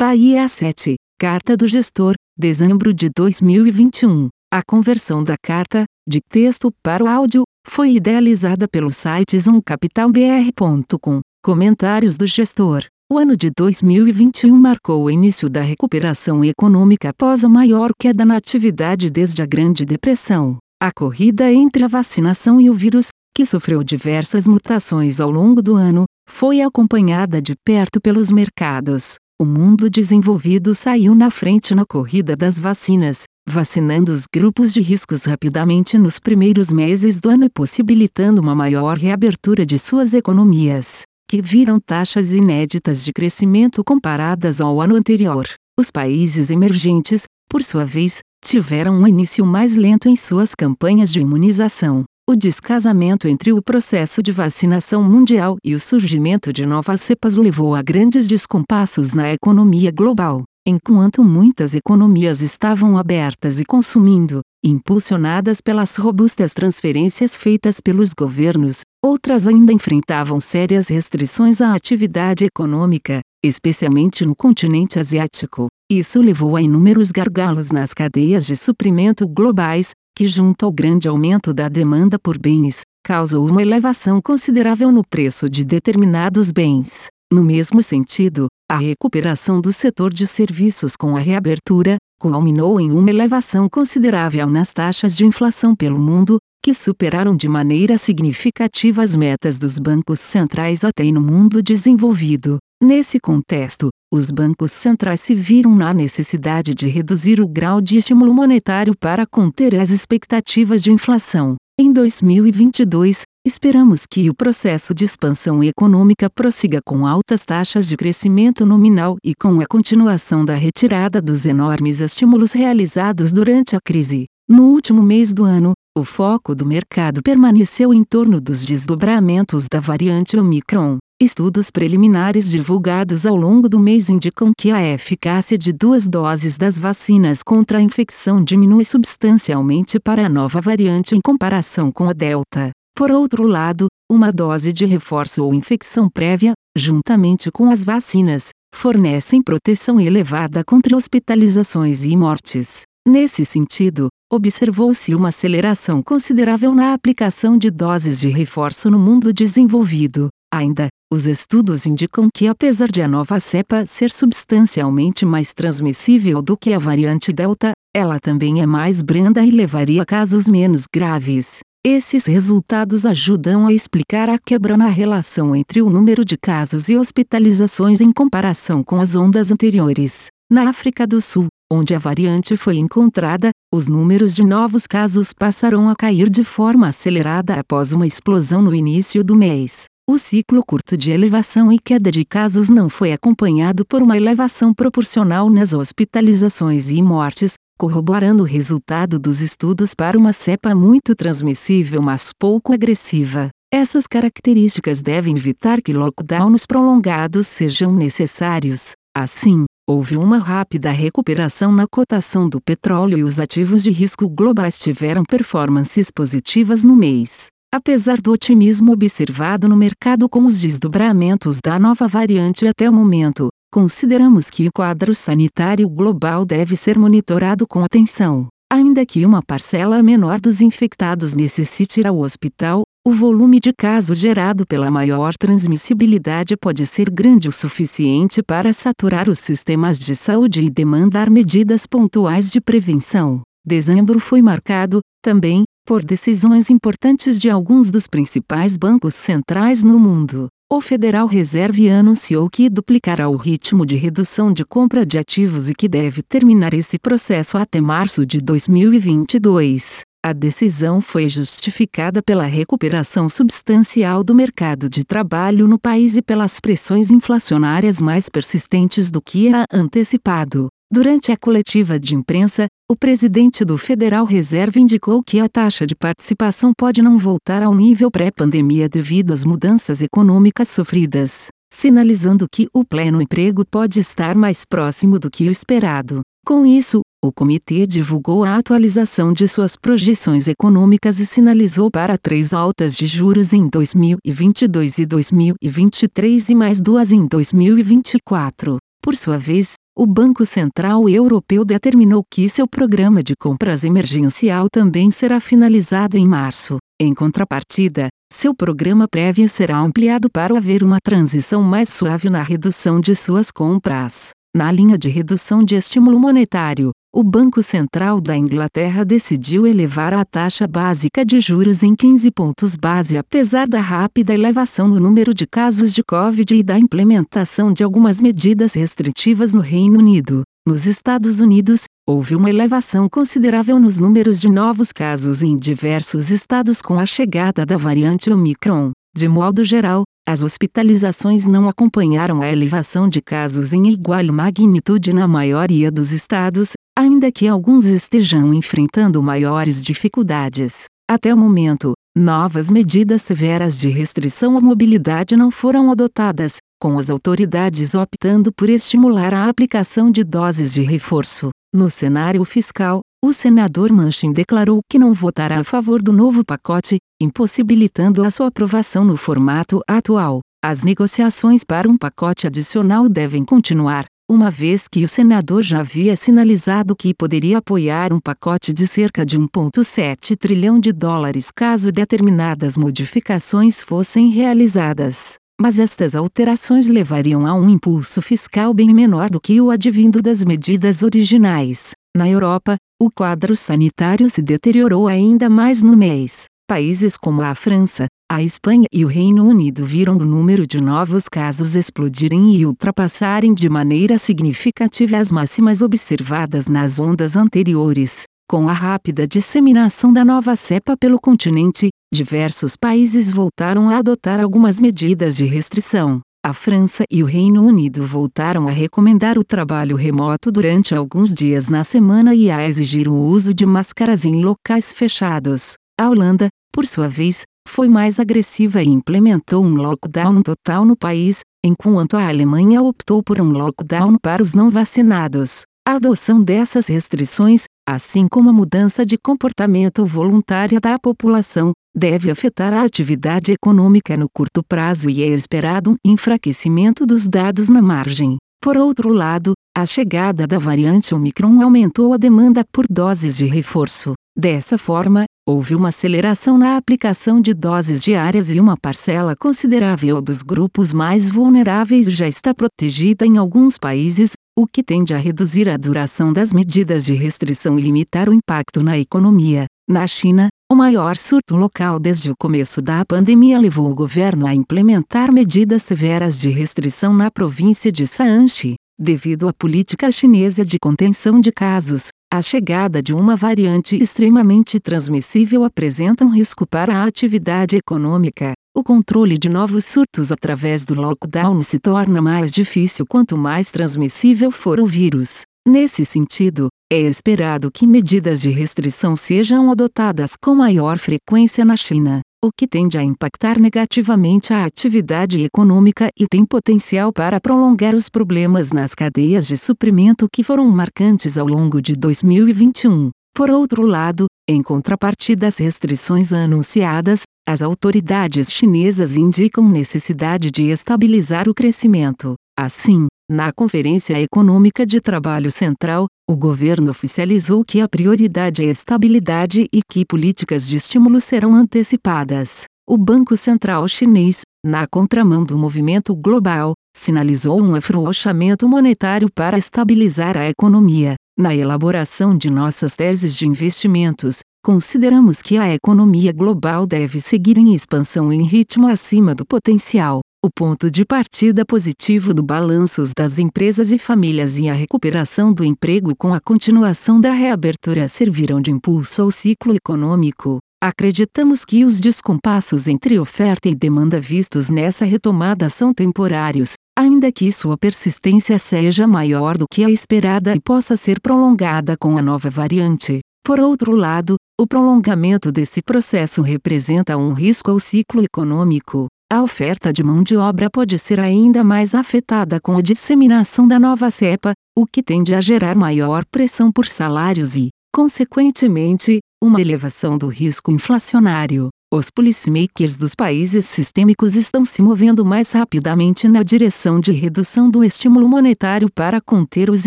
Bahia 7. Carta do Gestor, dezembro de 2021. A conversão da carta, de texto para o áudio, foi idealizada pelo site zoomcapitalbr.com. Comentários do gestor. O ano de 2021 marcou o início da recuperação econômica após a maior queda na atividade desde a Grande Depressão. A corrida entre a vacinação e o vírus, que sofreu diversas mutações ao longo do ano, foi acompanhada de perto pelos mercados. O mundo desenvolvido saiu na frente na corrida das vacinas, vacinando os grupos de riscos rapidamente nos primeiros meses do ano e possibilitando uma maior reabertura de suas economias, que viram taxas inéditas de crescimento comparadas ao ano anterior. Os países emergentes, por sua vez, tiveram um início mais lento em suas campanhas de imunização. O descasamento entre o processo de vacinação mundial e o surgimento de novas cepas levou a grandes descompassos na economia global. Enquanto muitas economias estavam abertas e consumindo, impulsionadas pelas robustas transferências feitas pelos governos, outras ainda enfrentavam sérias restrições à atividade econômica, especialmente no continente asiático. Isso levou a inúmeros gargalos nas cadeias de suprimento globais, que junto ao grande aumento da demanda por bens, causou uma elevação considerável no preço de determinados bens. No mesmo sentido, a recuperação do setor de serviços com a reabertura, culminou em uma elevação considerável nas taxas de inflação pelo mundo, que superaram de maneira significativa as metas dos bancos centrais até no mundo desenvolvido. Nesse contexto, os bancos centrais se viram na necessidade de reduzir o grau de estímulo monetário para conter as expectativas de inflação. Em 2022, esperamos que o processo de expansão econômica prossiga com altas taxas de crescimento nominal e com a continuação da retirada dos enormes estímulos realizados durante a crise. No último mês do ano, o foco do mercado permaneceu em torno dos desdobramentos da variante Omicron. Estudos preliminares divulgados ao longo do mês indicam que a eficácia de duas doses das vacinas contra a infecção diminui substancialmente para a nova variante em comparação com a Delta. Por outro lado, uma dose de reforço ou infecção prévia, juntamente com as vacinas, fornecem proteção elevada contra hospitalizações e mortes. Nesse sentido, observou-se uma aceleração considerável na aplicação de doses de reforço no mundo desenvolvido. Ainda, os estudos indicam que apesar de a nova cepa ser substancialmente mais transmissível do que a variante Delta, ela também é mais branda e levaria a casos menos graves. Esses resultados ajudam a explicar a quebra na relação entre o número de casos e hospitalizações em comparação com as ondas anteriores. Na África do Sul, onde a variante foi encontrada, os números de novos casos passaram a cair de forma acelerada após uma explosão no início do mês. O ciclo curto de elevação e queda de casos não foi acompanhado por uma elevação proporcional nas hospitalizações e mortes, corroborando o resultado dos estudos para uma cepa muito transmissível mas pouco agressiva. Essas características devem evitar que lockdowns prolongados sejam necessários. Assim, houve uma rápida recuperação na cotação do petróleo e os ativos de risco globais tiveram performances positivas no mês. Apesar do otimismo observado no mercado com os desdobramentos da nova variante até o momento, consideramos que o quadro sanitário global deve ser monitorado com atenção. Ainda que uma parcela menor dos infectados necessite ir ao hospital, o volume de casos gerado pela maior transmissibilidade pode ser grande o suficiente para saturar os sistemas de saúde e demandar medidas pontuais de prevenção. Dezembro foi marcado, também, por decisões importantes de alguns dos principais bancos centrais no mundo. O Federal Reserve anunciou que duplicará o ritmo de redução de compra de ativos e que deve terminar esse processo até março de 2022. A decisão foi justificada pela recuperação substancial do mercado de trabalho no país e pelas pressões inflacionárias mais persistentes do que era antecipado. Durante a coletiva de imprensa, o presidente do Federal Reserve indicou que a taxa de participação pode não voltar ao nível pré-pandemia devido às mudanças econômicas sofridas, sinalizando que o pleno emprego pode estar mais próximo do que o esperado. Com isso, o comitê divulgou a atualização de suas projeções econômicas e sinalizou para três altas de juros em 2022 e 2023 e mais duas em 2024. Por sua vez, o Banco Central Europeu determinou que seu programa de compras emergencial também será finalizado em março. Em contrapartida, seu programa prévio será ampliado para haver uma transição mais suave na redução de suas compras. Na linha de redução de estímulo monetário, o Banco Central da Inglaterra decidiu elevar a taxa básica de juros em 15 pontos base apesar da rápida elevação no número de casos de Covid e da implementação de algumas medidas restritivas no Reino Unido. Nos Estados Unidos, houve uma elevação considerável nos números de novos casos em diversos estados com a chegada da variante Omicron. De modo geral, as hospitalizações não acompanharam a elevação de casos em igual magnitude na maioria dos estados, ainda que alguns estejam enfrentando maiores dificuldades. Até o momento, novas medidas severas de restrição à mobilidade não foram adotadas, com as autoridades optando por estimular a aplicação de doses de reforço. No cenário fiscal, o senador Manchin declarou que não votará a favor do novo pacote, impossibilitando a sua aprovação no formato atual. As negociações para um pacote adicional devem continuar, uma vez que o senador já havia sinalizado que poderia apoiar um pacote de cerca de 1,7 trilhão de dólares caso determinadas modificações fossem realizadas. Mas estas alterações levariam a um impulso fiscal bem menor do que o advindo das medidas originais. Na Europa, o quadro sanitário se deteriorou ainda mais no mês. Países como a França, a Espanha e o Reino Unido viram o número de novos casos explodirem e ultrapassarem de maneira significativa as máximas observadas nas ondas anteriores. Com a rápida disseminação da nova cepa pelo continente, diversos países voltaram a adotar algumas medidas de restrição. A França e o Reino Unido voltaram a recomendar o trabalho remoto durante alguns dias na semana e a exigir o uso de máscaras em locais fechados. A Holanda, por sua vez, foi mais agressiva e implementou um lockdown total no país, enquanto a Alemanha optou por um lockdown para os não vacinados. A adoção dessas restrições, assim como a mudança de comportamento voluntária da população, deve afetar a atividade econômica no curto prazo e é esperado um enfraquecimento dos dados na margem. Por outro lado, a chegada da variante Omicron aumentou a demanda por doses de reforço. Dessa forma, houve uma aceleração na aplicação de doses diárias e uma parcela considerável dos grupos mais vulneráveis já está protegida em alguns países, o que tende a reduzir a duração das medidas de restrição e limitar o impacto na economia. Na China, o maior surto local desde o começo da pandemia levou o governo a implementar medidas severas de restrição na província de Shaanxi. Devido à política chinesa de contenção de casos, a chegada de uma variante extremamente transmissível apresenta um risco para a atividade econômica. O controle de novos surtos através do lockdown se torna mais difícil quanto mais transmissível for o vírus. Nesse sentido, é esperado que medidas de restrição sejam adotadas com maior frequência na China o que tende a impactar negativamente a atividade econômica e tem potencial para prolongar os problemas nas cadeias de suprimento que foram marcantes ao longo de 2021. Por outro lado, em contrapartida às restrições anunciadas, as autoridades chinesas indicam necessidade de estabilizar o crescimento. Assim, na Conferência Econômica de Trabalho Central, o governo oficializou que a prioridade é a estabilidade e que políticas de estímulo serão antecipadas. O Banco Central Chinês, na contramão do movimento global, sinalizou um afrouxamento monetário para estabilizar a economia. Na elaboração de nossas teses de investimentos, consideramos que a economia global deve seguir em expansão em ritmo acima do potencial. O ponto de partida positivo do balanços das empresas e famílias e a recuperação do emprego com a continuação da reabertura serviram de impulso ao ciclo econômico. Acreditamos que os descompassos entre oferta e demanda vistos nessa retomada são temporários, ainda que sua persistência seja maior do que a esperada e possa ser prolongada com a nova variante. Por outro lado, o prolongamento desse processo representa um risco ao ciclo econômico. A oferta de mão de obra pode ser ainda mais afetada com a disseminação da nova cepa, o que tende a gerar maior pressão por salários e, consequentemente, uma elevação do risco inflacionário. os policymakers dos países sistêmicos estão se movendo mais rapidamente na direção de redução do estímulo monetário para conter os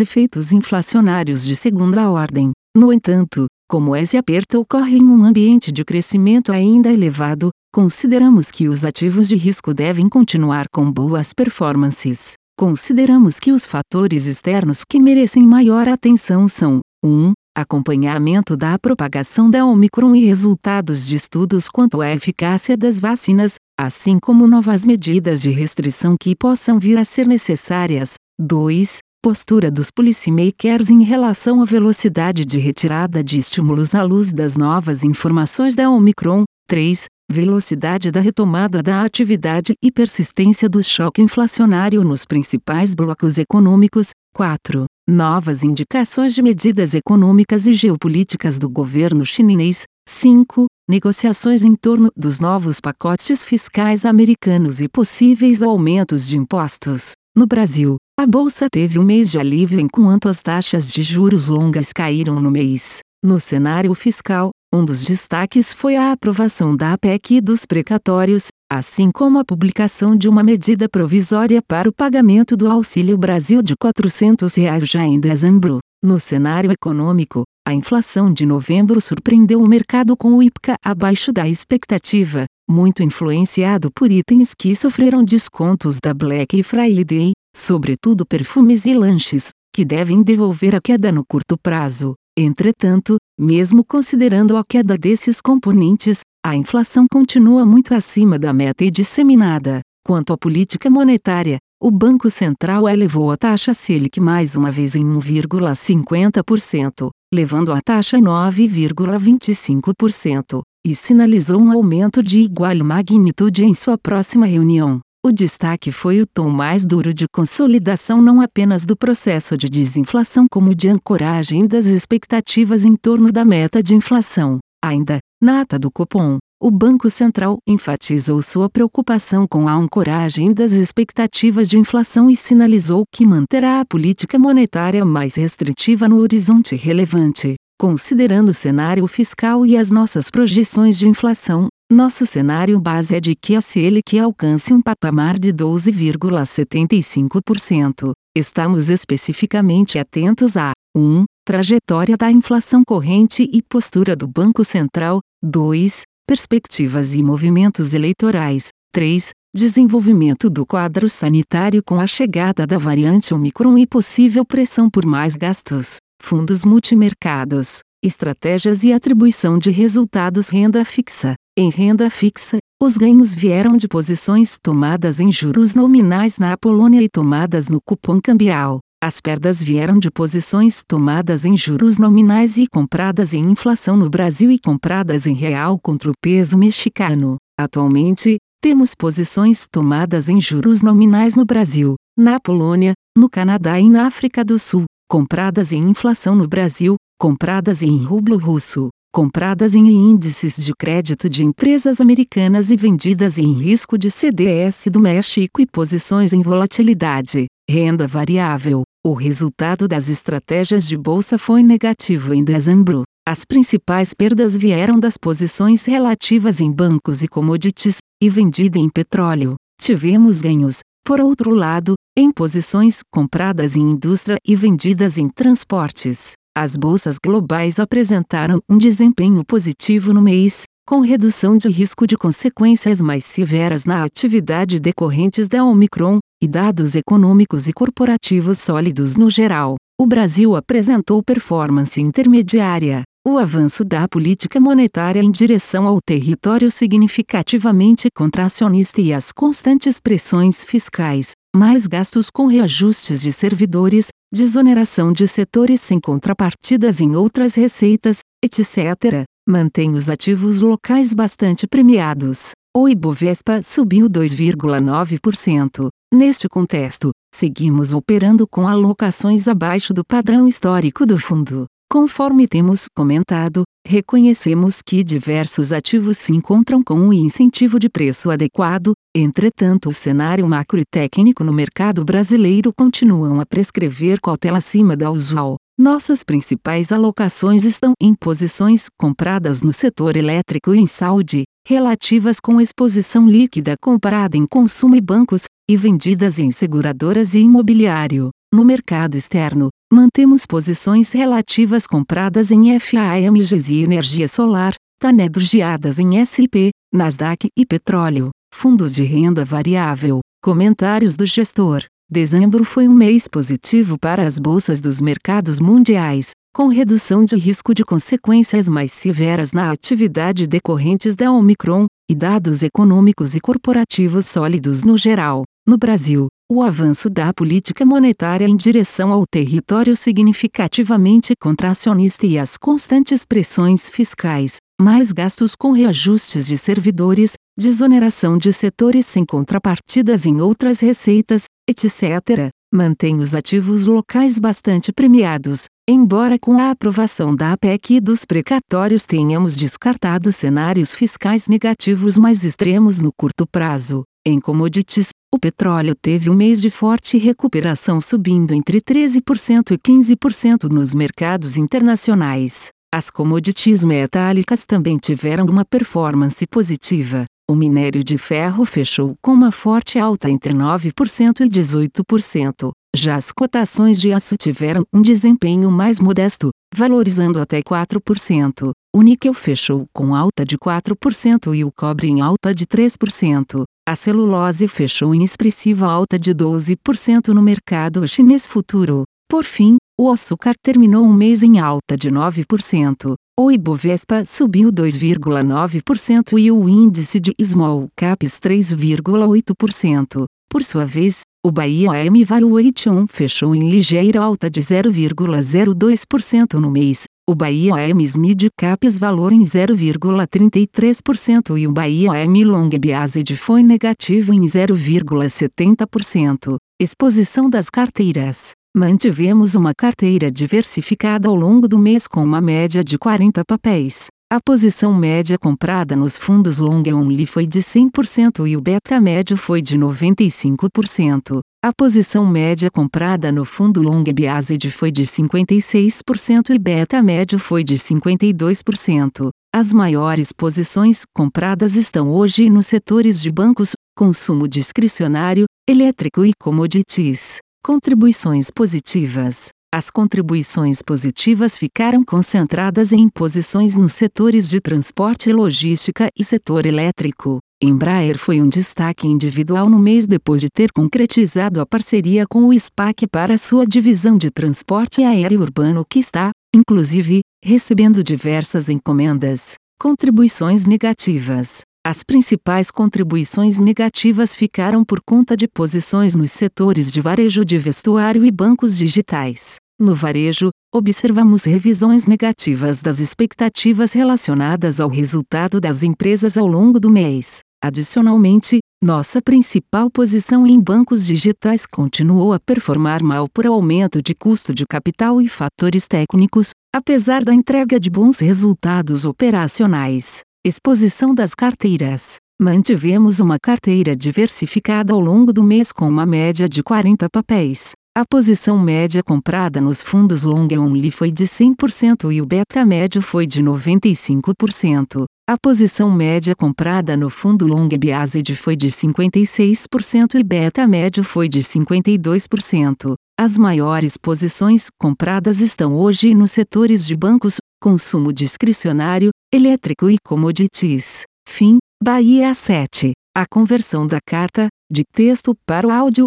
efeitos inflacionários de segunda ordem. No entanto, como esse aperto ocorre em um ambiente de crescimento ainda elevado, consideramos que os ativos de risco devem continuar com boas performances. Consideramos que os fatores externos que merecem maior atenção são: 1 acompanhamento da propagação da Omicron e resultados de estudos quanto à eficácia das vacinas, assim como novas medidas de restrição que possam vir a ser necessárias. 2. Postura dos policymakers em relação à velocidade de retirada de estímulos à luz das novas informações da Omicron. 3. Velocidade da retomada da atividade e persistência do choque inflacionário nos principais blocos econômicos. 4 novas indicações de medidas econômicas e geopolíticas do governo chinês. 5. Negociações em torno dos novos pacotes fiscais americanos e possíveis aumentos de impostos. No Brasil, a bolsa teve um mês de alívio enquanto as taxas de juros longas caíram no mês. No cenário fiscal, um dos destaques foi a aprovação da PEC e dos precatórios, assim como a publicação de uma medida provisória para o pagamento do Auxílio Brasil de 400 reais já em dezembro. No cenário econômico, a inflação de novembro surpreendeu o mercado com o IPCA abaixo da expectativa, muito influenciado por itens que sofreram descontos da Black Friday, sobretudo perfumes e lanches, que devem devolver a queda no curto prazo. Entretanto, mesmo considerando a queda desses componentes, a inflação continua muito acima da meta e disseminada. Quanto à política monetária, o Banco Central elevou a taxa Selic mais uma vez em 1,50%, levando a taxa a 9,25%, e sinalizou um aumento de igual magnitude em sua próxima reunião. O destaque foi o tom mais duro de consolidação não apenas do processo de desinflação como de ancoragem das expectativas em torno da meta de inflação. Ainda, na ata do Copom, o Banco Central enfatizou sua preocupação com a ancoragem das expectativas de inflação e sinalizou que manterá a política monetária mais restritiva no horizonte relevante. Considerando o cenário fiscal e as nossas projeções de inflação, nosso cenário base é de que a Selic alcance um patamar de 12,75%. Estamos especificamente atentos a 1. Trajetória da inflação corrente e postura do Banco Central. 2. Perspectivas e movimentos eleitorais. 3. Desenvolvimento do quadro sanitário com a chegada da variante Omicron e possível pressão por mais gastos. Fundos multimercados. Estratégias e atribuição de resultados renda fixa. Em renda fixa, os ganhos vieram de posições tomadas em juros nominais na Polônia e tomadas no cupom cambial. As perdas vieram de posições tomadas em juros nominais e compradas em inflação no Brasil e compradas em real contra o peso mexicano. Atualmente, temos posições tomadas em juros nominais no Brasil, na Polônia, no Canadá e na África do Sul, compradas em inflação no Brasil, compradas em rublo russo compradas em índices de crédito de empresas americanas e vendidas em risco de CDS do México e posições em volatilidade, renda variável. O resultado das estratégias de bolsa foi negativo em dezembro. As principais perdas vieram das posições relativas em bancos e commodities, e vendida em petróleo. Tivemos ganhos, por outro lado, em posições compradas em indústria e vendidas em transportes. As bolsas globais apresentaram um desempenho positivo no mês, com redução de risco de consequências mais severas na atividade decorrentes da Omicron, e dados econômicos e corporativos sólidos no geral. O Brasil apresentou performance intermediária. O avanço da política monetária em direção ao território significativamente contracionista e as constantes pressões fiscais, mais gastos com reajustes de servidores, desoneração de setores sem contrapartidas em outras receitas, etc., mantém os ativos locais bastante premiados. O Ibovespa subiu 2,9%. Neste contexto, seguimos operando com alocações abaixo do padrão histórico do fundo. Conforme temos comentado, reconhecemos que diversos ativos se encontram com um incentivo de preço adequado, entretanto o cenário macro e técnico no mercado brasileiro continuam a prescrever cautela acima da usual. Nossas principais alocações estão em posições compradas no setor elétrico e em saúde, relativas com exposição líquida comprada em consumo e bancos, e vendidas em seguradoras e imobiliário. No mercado externo, mantemos posições relativas compradas em FAMGs e energia solar, tanedrogiadas em SP, Nasdaq e petróleo, fundos de renda variável. Comentários do gestor. Dezembro foi um mês positivo para as bolsas dos mercados mundiais, com redução de risco de consequências mais severas na atividade decorrentes da Omicron, e dados econômicos e corporativos sólidos no geral. No Brasil, o avanço da política monetária em direção ao território significativamente contracionista e as constantes pressões fiscais, mais gastos com reajustes de servidores, desoneração de setores sem contrapartidas em outras receitas, etc., mantém os ativos locais bastante premiados, embora com a aprovação da APEC e dos precatórios tenhamos descartado cenários fiscais negativos mais extremos no curto prazo. Em commodities, o petróleo teve um mês de forte recuperação subindo entre 13% e 15% nos mercados internacionais. As commodities metálicas também tiveram uma performance positiva. O minério de ferro fechou com uma forte alta entre 9% e 18%. Já as cotações de aço tiveram um desempenho mais modesto, valorizando até 4%. O níquel fechou com alta de 4% e o cobre em alta de 3%. A celulose fechou em expressiva alta de 12% no mercado chinês futuro. Por fim, o açúcar terminou um mês em alta de 9%. O Ibovespa subiu 2,9% e o índice de Small Caps 3,8%. Por sua vez, o Bahia AM Valuation fechou em ligeira alta de 0,02% no mês, o Bahia AM Mid Caps valor em 0,33% e o Bahia AM Long Biased foi negativo em 0,70%. Exposição das carteiras. Mantivemos uma carteira diversificada ao longo do mês com uma média de 40 papéis. A posição média comprada nos fundos long only foi de 100% e o beta médio foi de 95%. A posição média comprada no fundo long biased foi de 56% e beta médio foi de 52%. As maiores posições compradas estão hoje nos setores de bancos, consumo discricionário, elétrico e commodities. Contribuições positivas. As contribuições positivas ficaram concentradas em posições nos setores de transporte e logística e setor elétrico. Embraer foi um destaque individual no mês depois de ter concretizado a parceria com o SPAC para sua divisão de transporte aéreo urbano que está, inclusive, recebendo diversas encomendas. Contribuições negativas. As principais contribuições negativas ficaram por conta de posições nos setores de varejo de vestuário e bancos digitais. No varejo, observamos revisões negativas das expectativas relacionadas ao resultado das empresas ao longo do mês. Adicionalmente, nossa principal posição em bancos digitais continuou a performar mal por aumento de custo de capital e fatores técnicos, apesar da entrega de bons resultados operacionais. Exposição das carteiras. Mantivemos uma carteira diversificada ao longo do mês com uma média de 40 papéis. A posição média comprada nos fundos long only foi de 100% e o beta médio foi de 95%. A posição média comprada no fundo long biased foi de 56% e beta médio foi de 52%. As maiores posições compradas estão hoje nos setores de bancos, consumo discricionário, elétrico e commodities. Fim, Bahia 7. A conversão da carta, de texto para o áudio,